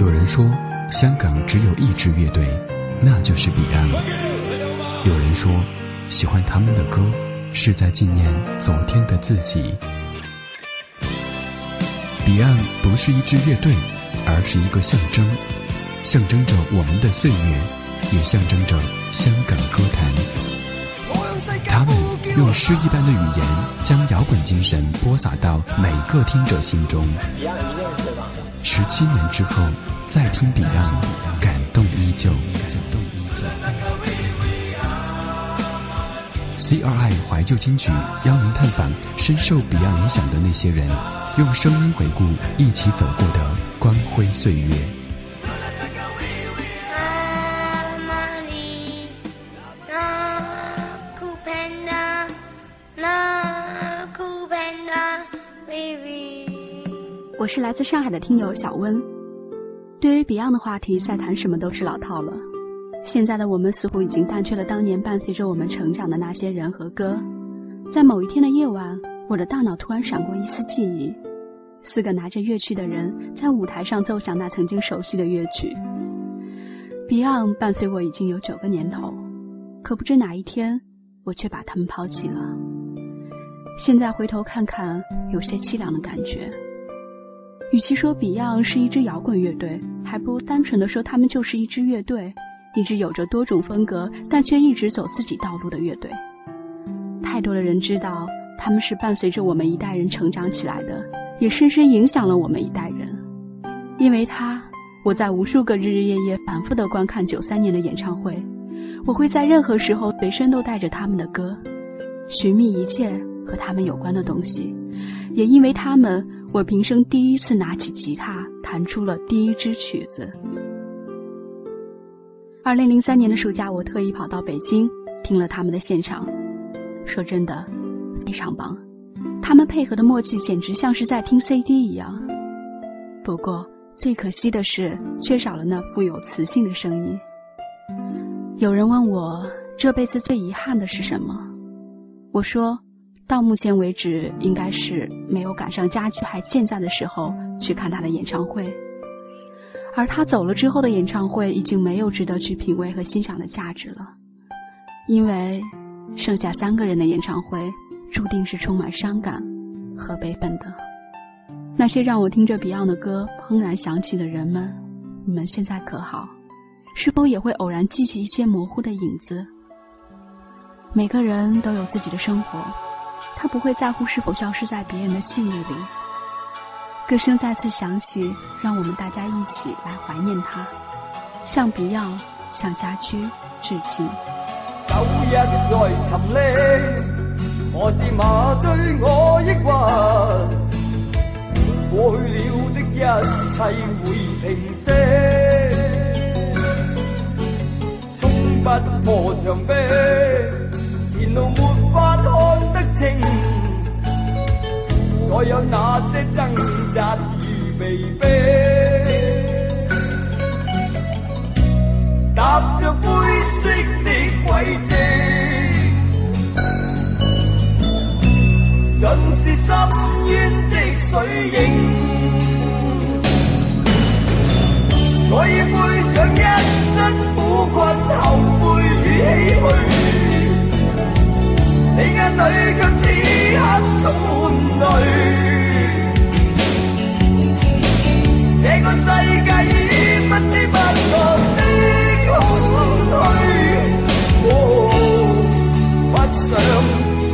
有人说，香港只有一支乐队，那就是彼岸。有人说，喜欢他们的歌，是在纪念昨天的自己。彼岸不是一支乐队，而是一个象征，象征着我们的岁月，也象征着香港歌坛。他们用诗一般的语言，将摇滚精神播撒到每个听者心中。十七年之后，再听彼岸，感动依旧。CRI 怀旧金曲邀您探访深受彼岸影响的那些人，用声音回顾一起走过的光辉岁月。我是来自上海的听友小温。对于 Beyond 的话题，再谈什么都是老套了。现在的我们似乎已经淡去了当年伴随着我们成长的那些人和歌。在某一天的夜晚，我的大脑突然闪过一丝记忆：四个拿着乐器的人在舞台上奏响那曾经熟悉的乐曲。Beyond 伴随我已经有九个年头，可不知哪一天，我却把他们抛弃了。现在回头看看，有些凄凉的感觉。与其说 Beyond 是一支摇滚乐队，还不如单纯的说他们就是一支乐队，一支有着多种风格但却一直走自己道路的乐队。太多的人知道他们是伴随着我们一代人成长起来的，也深深影响了我们一代人。因为他，我在无数个日日夜夜反复的观看九三年的演唱会，我会在任何时候随身都带着他们的歌，寻觅一切和他们有关的东西。也因为他们。我平生第一次拿起吉他，弹出了第一支曲子。二零零三年的暑假，我特意跑到北京听了他们的现场，说真的，非常棒。他们配合的默契简直像是在听 CD 一样。不过最可惜的是，缺少了那富有磁性的声音。有人问我这辈子最遗憾的是什么，我说。到目前为止，应该是没有赶上家驹还健在的时候去看他的演唱会，而他走了之后的演唱会已经没有值得去品味和欣赏的价值了，因为剩下三个人的演唱会注定是充满伤感和悲愤的。那些让我听着 Beyond 的歌怦然想起的人们，你们现在可好？是否也会偶然记起一些模糊的影子？每个人都有自己的生活。他不会在乎是否消失在别人的记忆里。歌声再次响起，让我们大家一起来怀念他，向 Beyond，向家驹致敬。走一再沉溺，何时麻醉我抑郁？过去了的一切会平息，冲不破墙壁，前路没法看清。所有那些挣扎与被逼，踏着灰色的轨迹，你眼里却此刻充满。这个世界已不知不觉的空虚，不想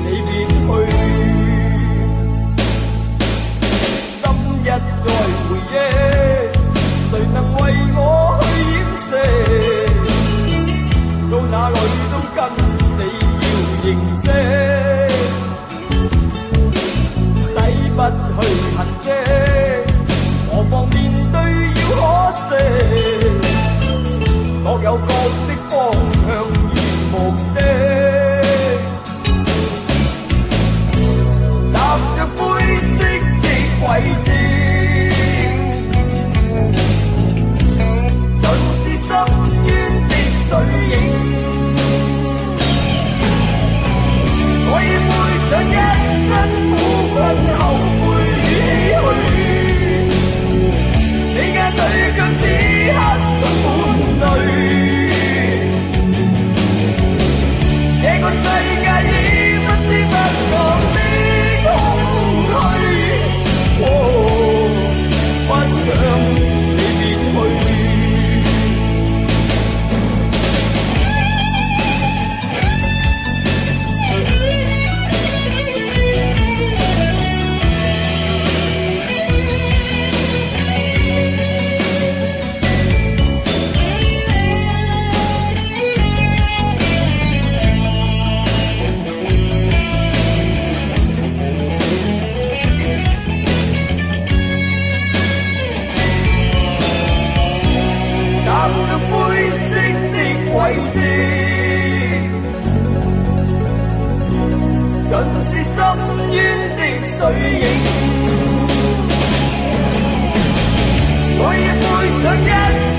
你别去，心一再回忆，谁能为我去掩饰？到哪里都跟你要认识。水影。我亦会想一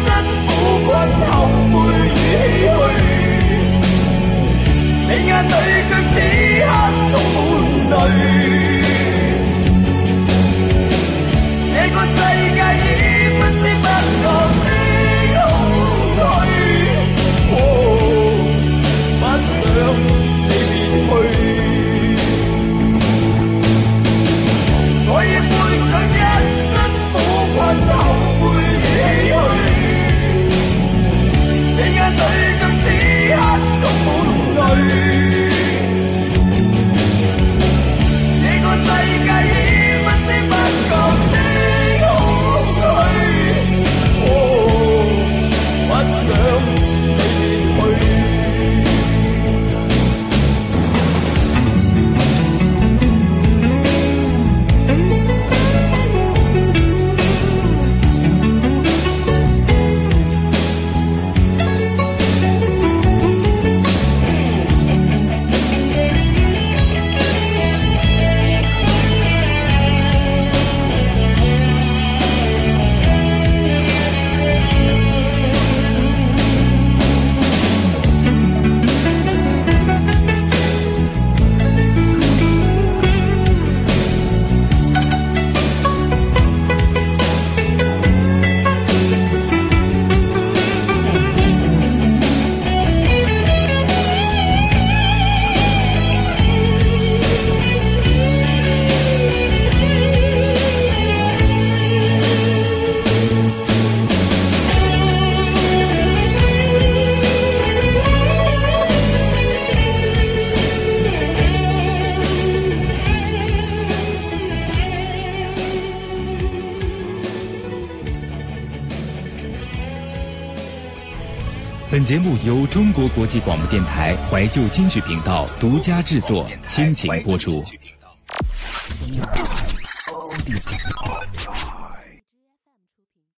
身苦困、后悔与唏嘘，你眼里却只。本节目由中国国际广播电台怀旧京剧频道独家制作，倾情播出。